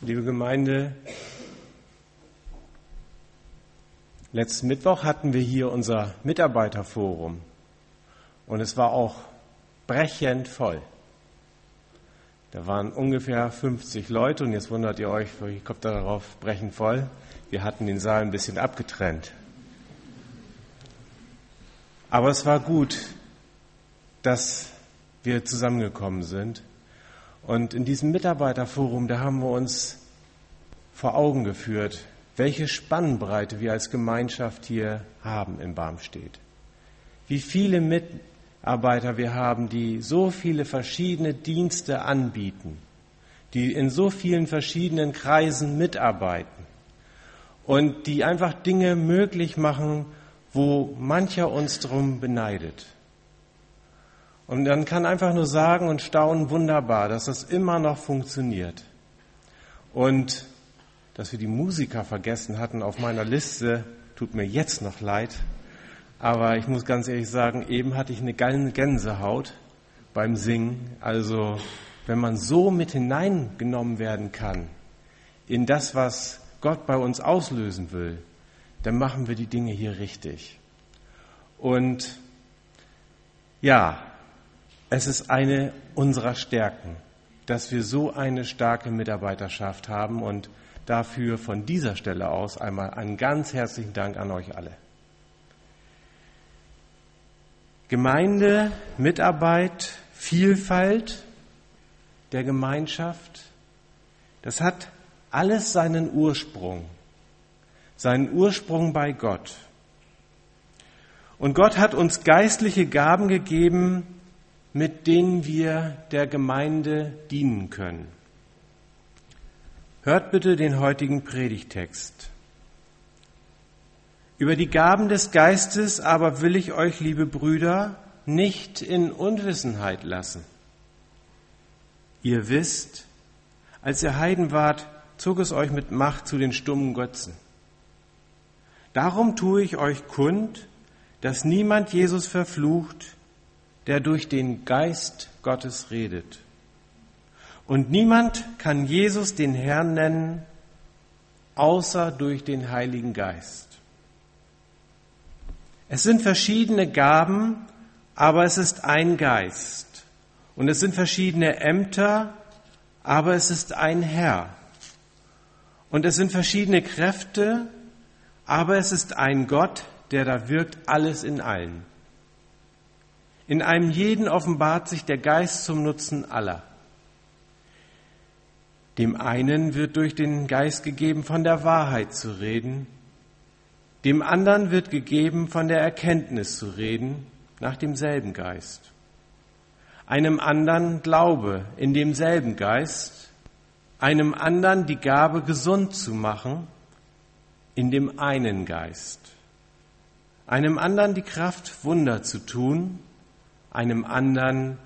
Liebe Gemeinde, letzten Mittwoch hatten wir hier unser Mitarbeiterforum und es war auch brechend voll. Da waren ungefähr 50 Leute und jetzt wundert ihr euch, wie kommt da darauf brechend voll? Wir hatten den Saal ein bisschen abgetrennt. Aber es war gut, dass wir zusammengekommen sind und in diesem Mitarbeiterforum, da haben wir uns vor Augen geführt, welche Spannbreite wir als Gemeinschaft hier haben in Barmstedt. Wie viele Mitarbeiter wir haben, die so viele verschiedene Dienste anbieten, die in so vielen verschiedenen Kreisen mitarbeiten und die einfach Dinge möglich machen, wo mancher uns drum beneidet. Und man kann einfach nur sagen und staunen, wunderbar, dass das immer noch funktioniert. Und dass wir die Musiker vergessen hatten auf meiner Liste, tut mir jetzt noch leid. Aber ich muss ganz ehrlich sagen, eben hatte ich eine Gänsehaut beim Singen. Also, wenn man so mit hineingenommen werden kann in das, was Gott bei uns auslösen will, dann machen wir die Dinge hier richtig. Und ja, es ist eine unserer Stärken, dass wir so eine starke Mitarbeiterschaft haben und dafür von dieser Stelle aus einmal einen ganz herzlichen Dank an euch alle. Gemeinde, Mitarbeit, Vielfalt der Gemeinschaft, das hat alles seinen Ursprung, seinen Ursprung bei Gott. Und Gott hat uns geistliche Gaben gegeben, mit denen wir der Gemeinde dienen können. Hört bitte den heutigen Predigtext. Über die Gaben des Geistes aber will ich euch, liebe Brüder, nicht in Unwissenheit lassen. Ihr wisst, als ihr Heiden wart, zog es euch mit Macht zu den stummen Götzen. Darum tue ich euch kund, dass niemand Jesus verflucht, der durch den Geist Gottes redet. Und niemand kann Jesus den Herrn nennen, außer durch den Heiligen Geist. Es sind verschiedene Gaben, aber es ist ein Geist. Und es sind verschiedene Ämter, aber es ist ein Herr. Und es sind verschiedene Kräfte, aber es ist ein Gott, der da wirkt alles in allen. In einem jeden offenbart sich der Geist zum Nutzen aller. Dem einen wird durch den Geist gegeben, von der Wahrheit zu reden, dem anderen wird gegeben, von der Erkenntnis zu reden, nach demselben Geist. Einem anderen Glaube in demselben Geist, einem anderen die Gabe, gesund zu machen, in dem einen Geist, einem anderen die Kraft, Wunder zu tun, einem anderen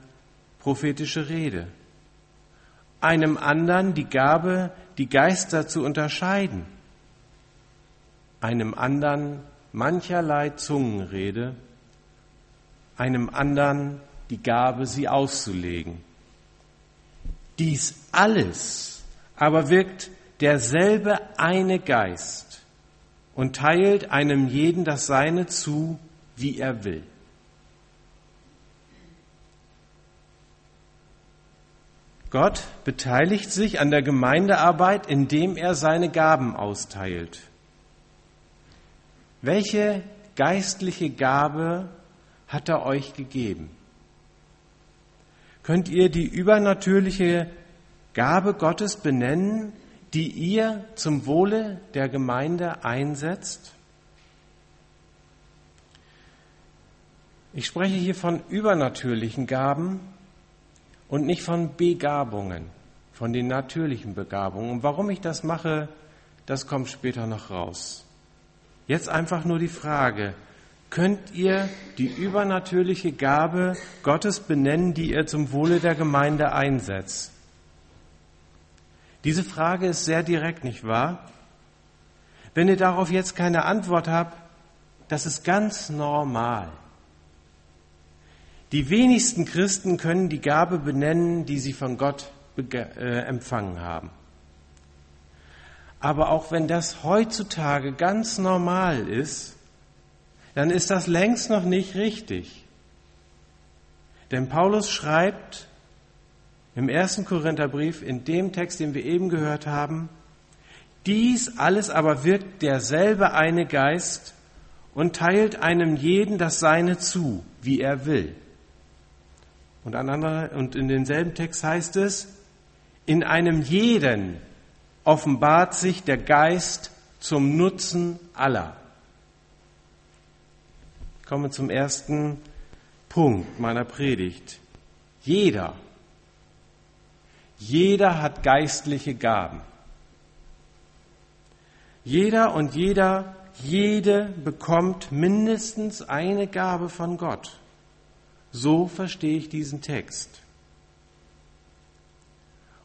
prophetische Rede, einem anderen die Gabe, die Geister zu unterscheiden, einem anderen mancherlei Zungenrede, einem anderen die Gabe, sie auszulegen. Dies alles aber wirkt derselbe eine Geist und teilt einem jeden das Seine zu, wie er will. Gott beteiligt sich an der Gemeindearbeit, indem er seine Gaben austeilt. Welche geistliche Gabe hat er euch gegeben? Könnt ihr die übernatürliche Gabe Gottes benennen, die ihr zum Wohle der Gemeinde einsetzt? Ich spreche hier von übernatürlichen Gaben, und nicht von Begabungen, von den natürlichen Begabungen. Und warum ich das mache, das kommt später noch raus. Jetzt einfach nur die Frage, könnt ihr die übernatürliche Gabe Gottes benennen, die ihr zum Wohle der Gemeinde einsetzt? Diese Frage ist sehr direkt, nicht wahr? Wenn ihr darauf jetzt keine Antwort habt, das ist ganz normal. Die wenigsten Christen können die Gabe benennen, die sie von Gott äh, empfangen haben. Aber auch wenn das heutzutage ganz normal ist, dann ist das längst noch nicht richtig. Denn Paulus schreibt im ersten Korintherbrief, in dem Text, den wir eben gehört haben, dies alles aber wirkt derselbe eine Geist und teilt einem jeden das Seine zu, wie er will. Und, und in demselben Text heißt es, in einem jeden offenbart sich der Geist zum Nutzen aller. Ich komme zum ersten Punkt meiner Predigt. Jeder, jeder hat geistliche Gaben. Jeder und jeder, jede bekommt mindestens eine Gabe von Gott. So verstehe ich diesen Text.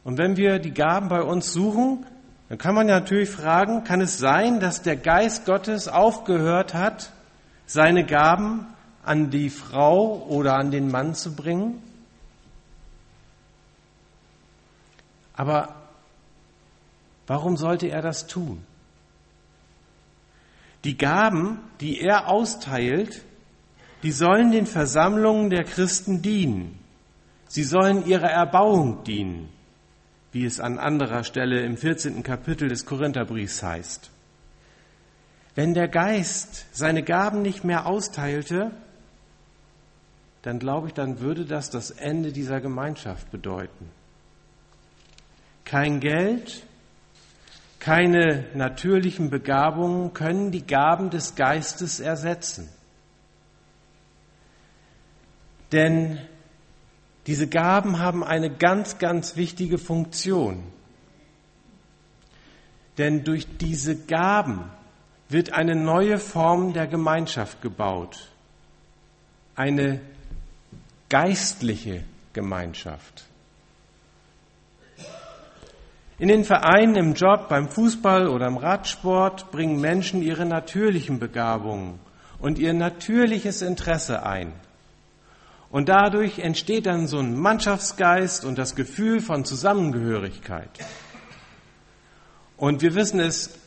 Und wenn wir die Gaben bei uns suchen, dann kann man ja natürlich fragen, kann es sein, dass der Geist Gottes aufgehört hat, seine Gaben an die Frau oder an den Mann zu bringen? Aber warum sollte er das tun? Die Gaben, die er austeilt, die sollen den Versammlungen der Christen dienen. Sie sollen ihrer Erbauung dienen wie es an anderer Stelle im 14. Kapitel des Korintherbriefs heißt. Wenn der Geist seine Gaben nicht mehr austeilte, dann glaube ich, dann würde das das Ende dieser Gemeinschaft bedeuten. Kein Geld, keine natürlichen Begabungen können die Gaben des Geistes ersetzen. Denn diese Gaben haben eine ganz, ganz wichtige Funktion. Denn durch diese Gaben wird eine neue Form der Gemeinschaft gebaut. Eine geistliche Gemeinschaft. In den Vereinen, im Job, beim Fußball oder im Radsport bringen Menschen ihre natürlichen Begabungen und ihr natürliches Interesse ein. Und dadurch entsteht dann so ein Mannschaftsgeist und das Gefühl von Zusammengehörigkeit. Und wir wissen es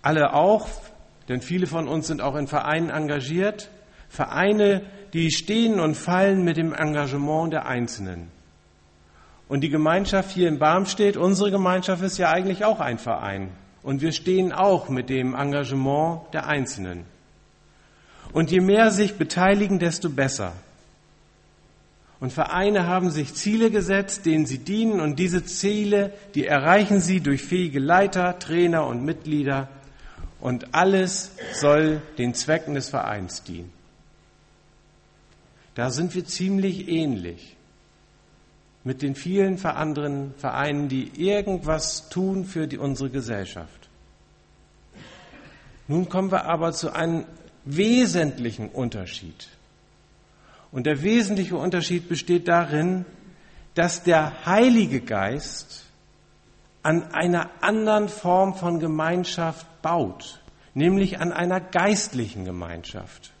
alle auch, denn viele von uns sind auch in Vereinen engagiert. Vereine, die stehen und fallen mit dem Engagement der Einzelnen. Und die Gemeinschaft hier in Barmstedt, unsere Gemeinschaft ist ja eigentlich auch ein Verein. Und wir stehen auch mit dem Engagement der Einzelnen. Und je mehr sich beteiligen, desto besser. Und Vereine haben sich Ziele gesetzt, denen sie dienen. Und diese Ziele, die erreichen sie durch fähige Leiter, Trainer und Mitglieder. Und alles soll den Zwecken des Vereins dienen. Da sind wir ziemlich ähnlich mit den vielen anderen Vereinen, die irgendwas tun für die, unsere Gesellschaft. Nun kommen wir aber zu einem wesentlichen Unterschied. Und der wesentliche Unterschied besteht darin, dass der Heilige Geist an einer anderen Form von Gemeinschaft baut, nämlich an einer geistlichen Gemeinschaft.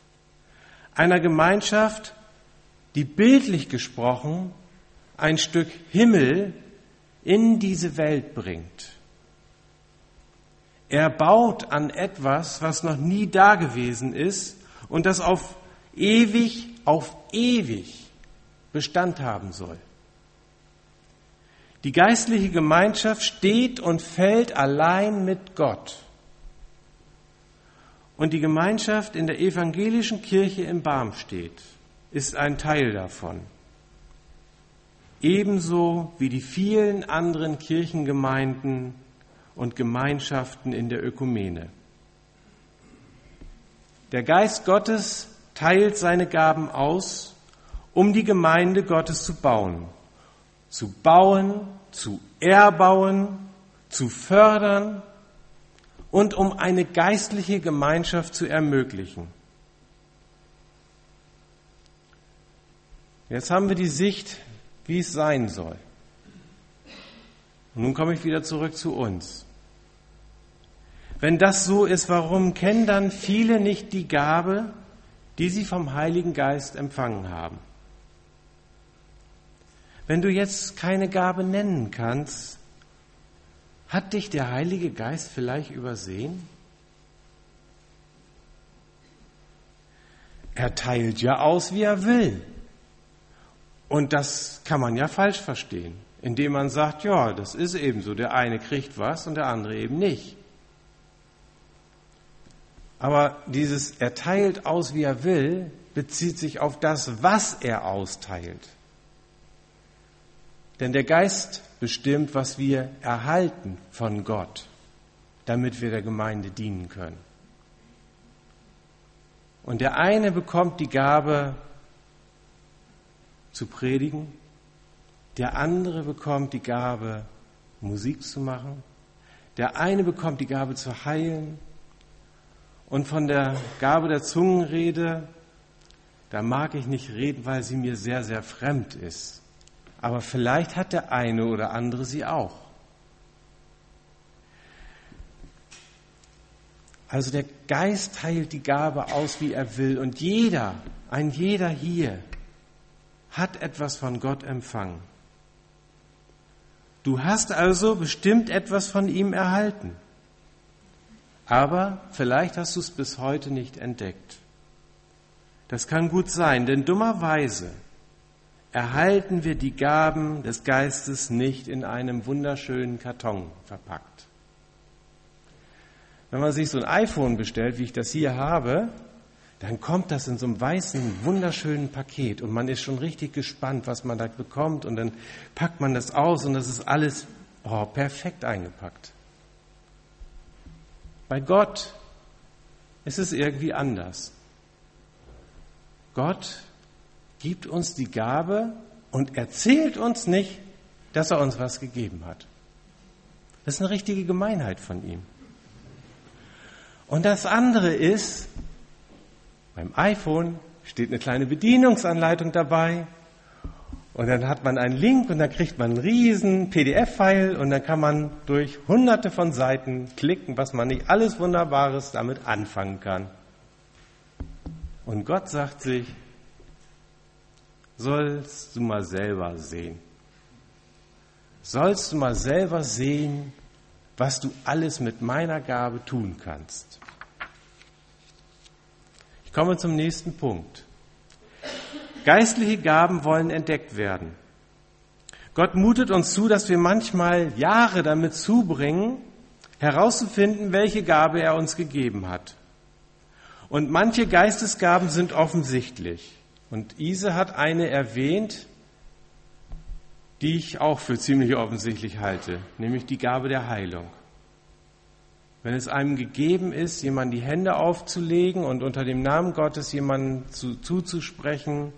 Einer Gemeinschaft, die bildlich gesprochen ein Stück Himmel in diese Welt bringt. Er baut an etwas, was noch nie dagewesen ist und das auf ewig auf ewig Bestand haben soll. Die geistliche Gemeinschaft steht und fällt allein mit Gott. Und die Gemeinschaft in der evangelischen Kirche in Barmstedt ist ein Teil davon. Ebenso wie die vielen anderen Kirchengemeinden und Gemeinschaften in der Ökumene. Der Geist Gottes teilt seine Gaben aus, um die Gemeinde Gottes zu bauen. Zu bauen, zu erbauen, zu fördern und um eine geistliche Gemeinschaft zu ermöglichen. Jetzt haben wir die Sicht, wie es sein soll. Und nun komme ich wieder zurück zu uns. Wenn das so ist, warum kennen dann viele nicht die Gabe, die sie vom Heiligen Geist empfangen haben. Wenn du jetzt keine Gabe nennen kannst, Hat dich der Heilige Geist vielleicht übersehen? Er teilt ja aus, wie er will. Und das kann man ja falsch verstehen, indem man sagt, ja, das ist eben so, der eine kriegt was und der andere eben nicht. Aber dieses er teilt aus, wie er will, bezieht sich auf das, was er austeilt. Denn der Geist bestimmt, was wir erhalten von Gott, damit wir der Gemeinde dienen können. Und der eine bekommt die Gabe zu predigen, der andere bekommt die Gabe Musik zu machen, der eine bekommt die Gabe zu heilen und von der Gabe der Zungenrede, da mag ich nicht reden, weil sie mir sehr, sehr fremd ist. Aber vielleicht hat der eine oder andere sie auch. Also der Geist teilt die Gabe aus, wie er will. Und jeder, ein jeder hier, hat etwas von Gott empfangen. Du hast also bestimmt etwas von ihm erhalten. Aber vielleicht hast du es bis heute nicht entdeckt. Das kann gut sein, denn dummerweise erhalten wir die Gaben des Geistes nicht in einem wunderschönen Karton verpackt. Wenn man sich so ein iPhone bestellt, wie ich das hier habe, dann kommt das in so einem weißen, wunderschönen Paket und man ist schon richtig gespannt, was man da bekommt und dann packt man das aus und das ist alles oh, perfekt eingepackt. Bei Gott ist es irgendwie anders. Gott gibt uns die Gabe und erzählt uns nicht, dass er uns was gegeben hat. Das ist eine richtige Gemeinheit von ihm. Und das andere ist, beim iPhone steht eine kleine Bedienungsanleitung dabei und dann hat man einen Link und dann kriegt man einen riesen PDF-File und dann kann man durch hunderte von Seiten klicken, was man nicht alles Wunderbares damit anfangen kann. Und Gott sagt sich, sollst du mal selber sehen. Sollst du mal selber sehen, was du alles mit meiner Gabe tun kannst. Ich komme zum nächsten Punkt. Geistliche Gaben wollen entdeckt werden. Gott mutet uns zu, dass wir manchmal Jahre damit zubringen, herauszufinden, welche Gabe er uns gegeben hat. Und manche Geistesgaben sind offensichtlich. Und Ise hat eine erwähnt, die ich auch für ziemlich offensichtlich halte, nämlich die Gabe der Heilung. Wenn es einem gegeben ist, jemand die Hände aufzulegen und unter dem Namen Gottes jemanden zu, zuzusprechen,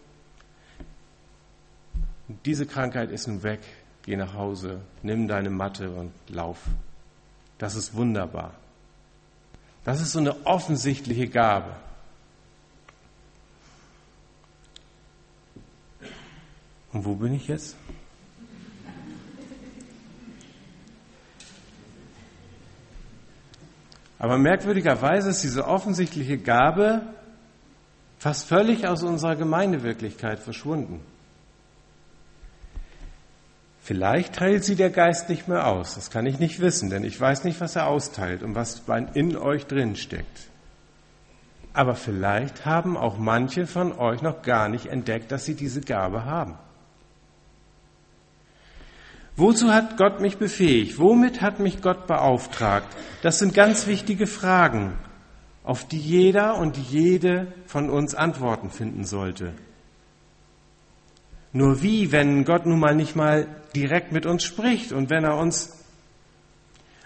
diese Krankheit ist nun weg, geh nach Hause, nimm deine Matte und lauf. Das ist wunderbar. Das ist so eine offensichtliche Gabe. Und wo bin ich jetzt? Aber merkwürdigerweise ist diese offensichtliche Gabe fast völlig aus unserer Gemeindewirklichkeit verschwunden. Vielleicht teilt sie der Geist nicht mehr aus. Das kann ich nicht wissen, denn ich weiß nicht, was er austeilt und was in euch drin steckt. Aber vielleicht haben auch manche von euch noch gar nicht entdeckt, dass sie diese Gabe haben. Wozu hat Gott mich befähigt? Womit hat mich Gott beauftragt? Das sind ganz wichtige Fragen, auf die jeder und jede von uns Antworten finden sollte. Nur wie, wenn Gott nun mal nicht mal direkt mit uns spricht und wenn er uns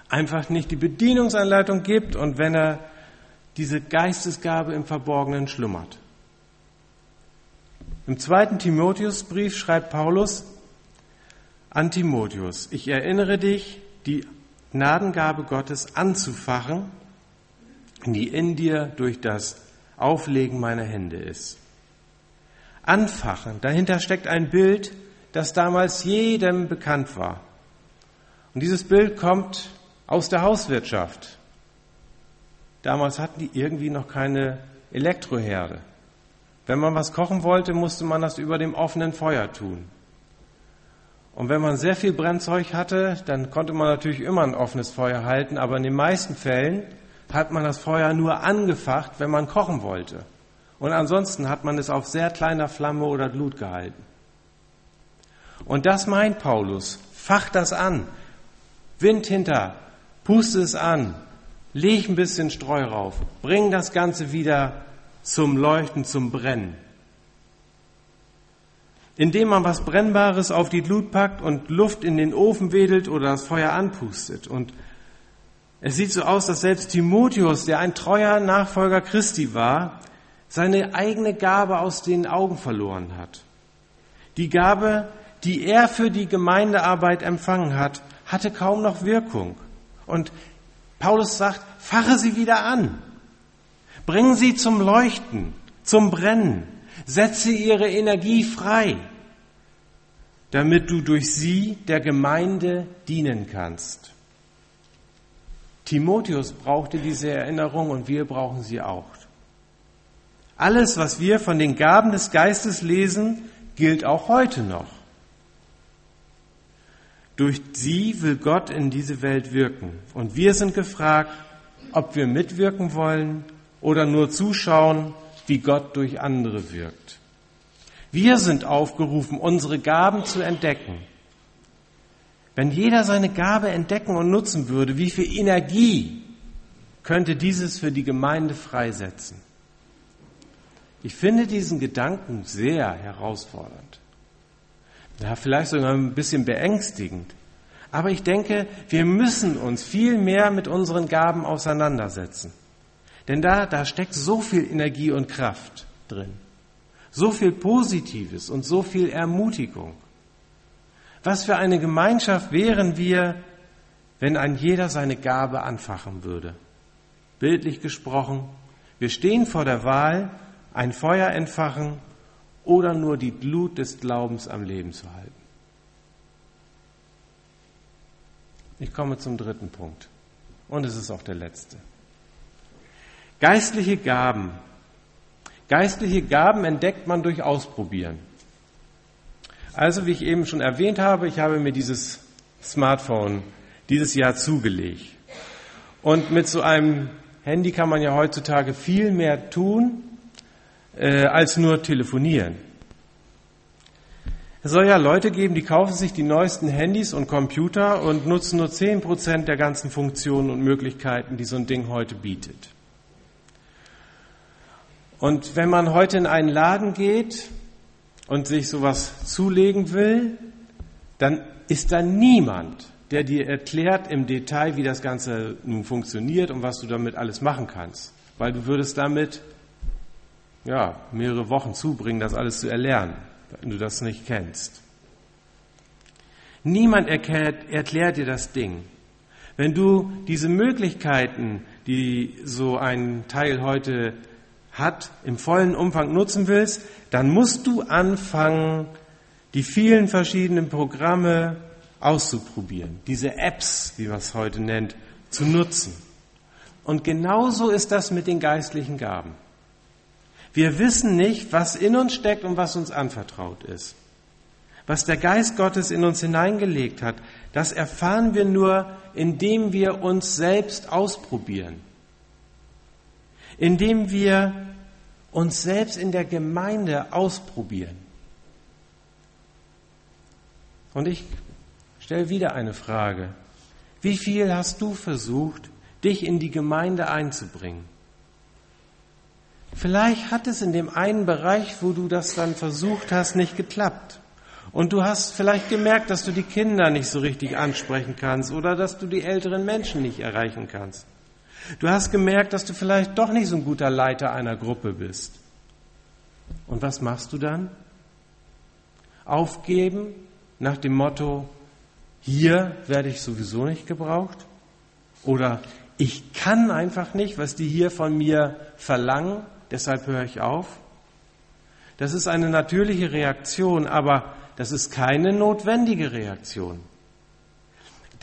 einfach nicht die Bedienungsanleitung gibt und wenn er diese Geistesgabe im Verborgenen schlummert? Im zweiten Timotheusbrief schreibt Paulus, an Timotheus, ich erinnere dich, die Gnadengabe Gottes anzufachen, die in dir durch das Auflegen meiner Hände ist. Anfachen, dahinter steckt ein Bild, das damals jedem bekannt war. Und dieses Bild kommt aus der Hauswirtschaft. Damals hatten die irgendwie noch keine Elektroherde. Wenn man was kochen wollte, musste man das über dem offenen Feuer tun. Und wenn man sehr viel Brennzeug hatte, dann konnte man natürlich immer ein offenes Feuer halten, aber in den meisten Fällen hat man das Feuer nur angefacht, wenn man kochen wollte. Und ansonsten hat man es auf sehr kleiner Flamme oder Glut gehalten. Und das meint Paulus. Fach das an. Wind hinter. Puste es an. Leg ein bisschen Streu rauf. Bring das Ganze wieder zum Leuchten, zum Brennen. Indem man was Brennbares auf die Glut packt und Luft in den Ofen wedelt oder das Feuer anpustet. Und es sieht so aus, dass selbst Timotheus, der ein treuer Nachfolger Christi war, seine eigene Gabe aus den Augen verloren hat. Die Gabe, die er für die Gemeindearbeit empfangen hat, hatte kaum noch Wirkung. Und Paulus sagt, fache sie wieder an. Bringen sie zum Leuchten, zum Brennen. Setze ihre Energie frei, damit du durch sie der Gemeinde dienen kannst. Timotheus brauchte diese Erinnerung und wir brauchen sie auch. Alles, was wir von den Gaben des Geistes lesen, gilt auch heute noch. Durch sie will Gott in diese Welt wirken. Und wir sind gefragt, ob wir mitwirken wollen oder nur zuschauen, wie Gott durch andere wirkt. Wir sind aufgerufen, unsere Gaben zu entdecken. Wenn jeder seine Gabe entdecken und nutzen würde, wie viel Energie könnte dieses für die Gemeinde freisetzen? Ich finde diesen Gedanken sehr herausfordernd. Ja, vielleicht sogar ein bisschen beängstigend. Aber ich denke, wir müssen uns viel mehr mit unseren Gaben auseinandersetzen. Denn da, da steckt so viel Energie und Kraft drin. So viel Positives und so viel Ermutigung. Was für eine Gemeinschaft wären wir, wenn ein jeder seine Gabe anfachen würde? Bildlich gesprochen, wir stehen vor der Wahl, ein Feuer entfachen oder nur die Glut des Glaubens am Leben zu halten. Ich komme zum dritten Punkt. Und es ist auch der letzte. Geistliche Gaben. Geistliche Gaben entdeckt man durch Ausprobieren. Also, wie ich eben schon erwähnt habe, ich habe mir dieses Smartphone dieses Jahr zugelegt. Und mit so einem Handy kann man ja heutzutage viel mehr tun, äh, als nur telefonieren. Es soll ja Leute geben, die kaufen sich die neuesten Handys und Computer und nutzen nur zehn Prozent der ganzen Funktionen und Möglichkeiten, die so ein Ding heute bietet. Und wenn man heute in einen Laden geht und sich sowas zulegen will, dann ist da niemand, der dir erklärt im Detail, wie das Ganze nun funktioniert und was du damit alles machen kannst. Weil du würdest damit ja, mehrere Wochen zubringen, das alles zu erlernen, wenn du das nicht kennst. Niemand erklärt, erklärt dir das Ding. Wenn du diese Möglichkeiten, die so ein Teil heute hat, im vollen Umfang nutzen willst, dann musst du anfangen, die vielen verschiedenen Programme auszuprobieren, diese Apps, wie man es heute nennt, zu nutzen. Und genauso ist das mit den geistlichen Gaben. Wir wissen nicht, was in uns steckt und was uns anvertraut ist. Was der Geist Gottes in uns hineingelegt hat, das erfahren wir nur, indem wir uns selbst ausprobieren. Indem wir uns selbst in der Gemeinde ausprobieren. Und ich stelle wieder eine Frage. Wie viel hast du versucht, dich in die Gemeinde einzubringen? Vielleicht hat es in dem einen Bereich, wo du das dann versucht hast, nicht geklappt. Und du hast vielleicht gemerkt, dass du die Kinder nicht so richtig ansprechen kannst oder dass du die älteren Menschen nicht erreichen kannst. Du hast gemerkt, dass du vielleicht doch nicht so ein guter Leiter einer Gruppe bist. Und was machst du dann? Aufgeben nach dem Motto, hier werde ich sowieso nicht gebraucht? Oder ich kann einfach nicht, was die hier von mir verlangen deshalb höre ich auf. Das ist eine natürliche Reaktion, aber das ist keine notwendige Reaktion.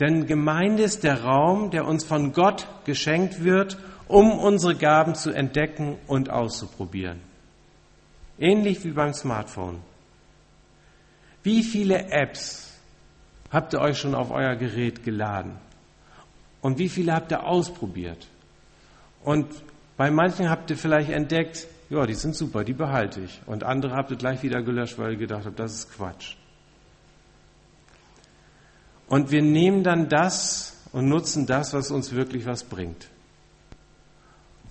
Denn Gemeinde ist der Raum, der uns von Gott geschenkt wird, um unsere Gaben zu entdecken und auszuprobieren. Ähnlich wie beim Smartphone. Wie viele Apps habt ihr euch schon auf euer Gerät geladen? Und wie viele habt ihr ausprobiert? Und bei manchen habt ihr vielleicht entdeckt, ja, die sind super, die behalte ich. Und andere habt ihr gleich wieder gelöscht, weil ihr gedacht habt, das ist Quatsch. Und wir nehmen dann das und nutzen das, was uns wirklich was bringt.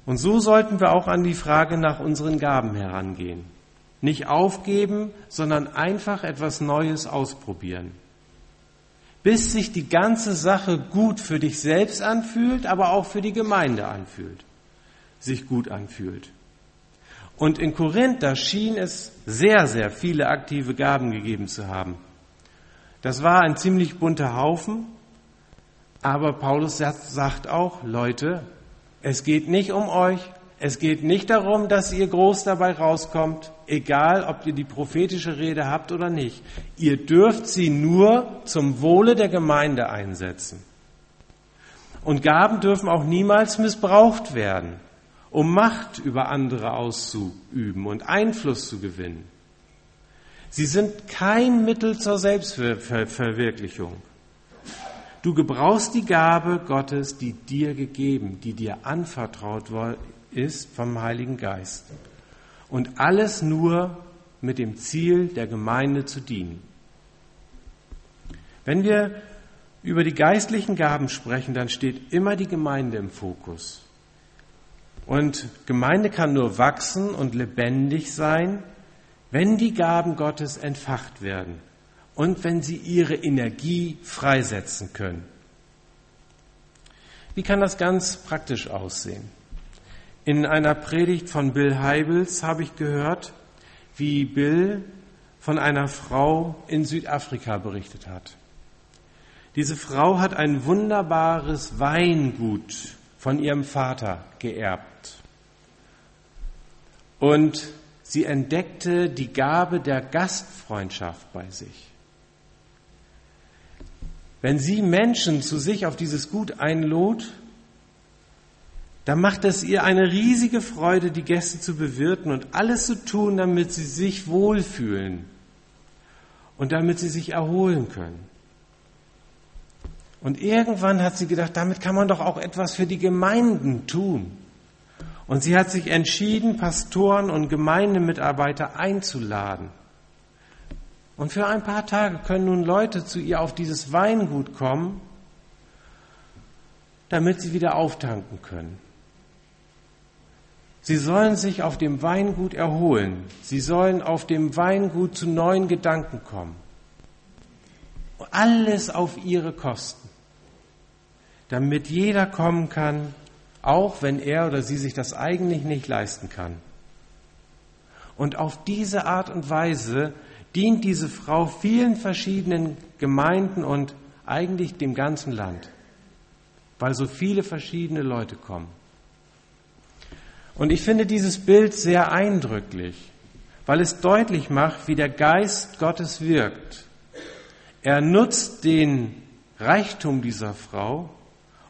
Und so sollten wir auch an die Frage nach unseren Gaben herangehen. Nicht aufgeben, sondern einfach etwas Neues ausprobieren. Bis sich die ganze Sache gut für dich selbst anfühlt, aber auch für die Gemeinde anfühlt, sich gut anfühlt. Und in Korinth, da schien es sehr, sehr viele aktive Gaben gegeben zu haben. Das war ein ziemlich bunter Haufen, aber Paulus sagt auch, Leute, es geht nicht um euch, es geht nicht darum, dass ihr groß dabei rauskommt, egal ob ihr die prophetische Rede habt oder nicht. Ihr dürft sie nur zum Wohle der Gemeinde einsetzen. Und Gaben dürfen auch niemals missbraucht werden um Macht über andere auszuüben und Einfluss zu gewinnen. Sie sind kein Mittel zur Selbstverwirklichung. Du gebrauchst die Gabe Gottes, die dir gegeben, die dir anvertraut ist vom Heiligen Geist. Und alles nur mit dem Ziel, der Gemeinde zu dienen. Wenn wir über die geistlichen Gaben sprechen, dann steht immer die Gemeinde im Fokus. Und Gemeinde kann nur wachsen und lebendig sein, wenn die Gaben Gottes entfacht werden und wenn sie ihre Energie freisetzen können. Wie kann das ganz praktisch aussehen? In einer Predigt von Bill Heibels habe ich gehört, wie Bill von einer Frau in Südafrika berichtet hat. Diese Frau hat ein wunderbares Weingut von ihrem Vater geerbt. Und sie entdeckte die Gabe der Gastfreundschaft bei sich. Wenn sie Menschen zu sich auf dieses Gut einlud, dann macht es ihr eine riesige Freude, die Gäste zu bewirten und alles zu tun, damit sie sich wohlfühlen und damit sie sich erholen können. Und irgendwann hat sie gedacht, damit kann man doch auch etwas für die Gemeinden tun. Und sie hat sich entschieden, Pastoren und Gemeindemitarbeiter einzuladen. Und für ein paar Tage können nun Leute zu ihr auf dieses Weingut kommen, damit sie wieder auftanken können. Sie sollen sich auf dem Weingut erholen. Sie sollen auf dem Weingut zu neuen Gedanken kommen. Alles auf ihre Kosten, damit jeder kommen kann auch wenn er oder sie sich das eigentlich nicht leisten kann. Und auf diese Art und Weise dient diese Frau vielen verschiedenen Gemeinden und eigentlich dem ganzen Land, weil so viele verschiedene Leute kommen. Und ich finde dieses Bild sehr eindrücklich, weil es deutlich macht, wie der Geist Gottes wirkt. Er nutzt den Reichtum dieser Frau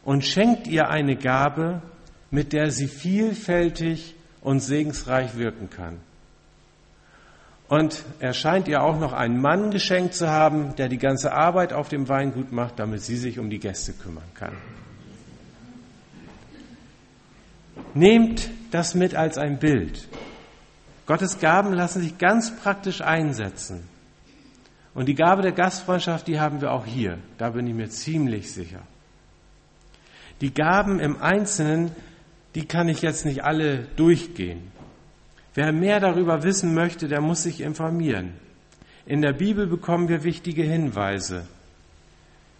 und schenkt ihr eine Gabe, mit der sie vielfältig und segensreich wirken kann. Und er scheint ihr auch noch einen Mann geschenkt zu haben, der die ganze Arbeit auf dem Weingut macht, damit sie sich um die Gäste kümmern kann. Nehmt das mit als ein Bild. Gottes Gaben lassen sich ganz praktisch einsetzen. Und die Gabe der Gastfreundschaft, die haben wir auch hier. Da bin ich mir ziemlich sicher. Die Gaben im Einzelnen, die kann ich jetzt nicht alle durchgehen. Wer mehr darüber wissen möchte, der muss sich informieren. In der Bibel bekommen wir wichtige Hinweise.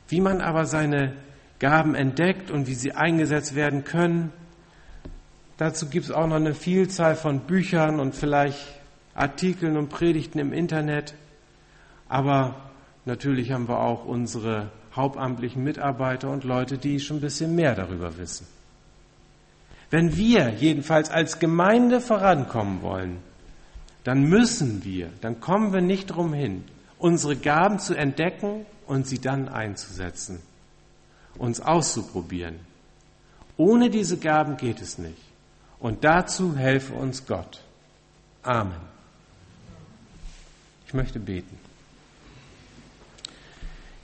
Wie man aber seine Gaben entdeckt und wie sie eingesetzt werden können, dazu gibt es auch noch eine Vielzahl von Büchern und vielleicht Artikeln und Predigten im Internet. Aber natürlich haben wir auch unsere hauptamtlichen Mitarbeiter und Leute, die schon ein bisschen mehr darüber wissen. Wenn wir jedenfalls als Gemeinde vorankommen wollen, dann müssen wir, dann kommen wir nicht drum hin, unsere Gaben zu entdecken und sie dann einzusetzen, uns auszuprobieren. Ohne diese Gaben geht es nicht. Und dazu helfe uns Gott. Amen. Ich möchte beten.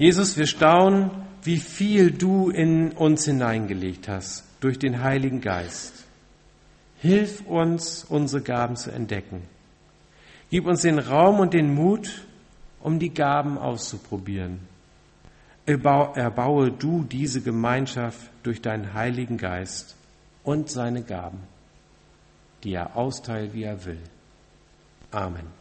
Jesus, wir staunen, wie viel du in uns hineingelegt hast durch den Heiligen Geist. Hilf uns, unsere Gaben zu entdecken. Gib uns den Raum und den Mut, um die Gaben auszuprobieren. Erbaue du diese Gemeinschaft durch deinen Heiligen Geist und seine Gaben, die er austeilt, wie er will. Amen.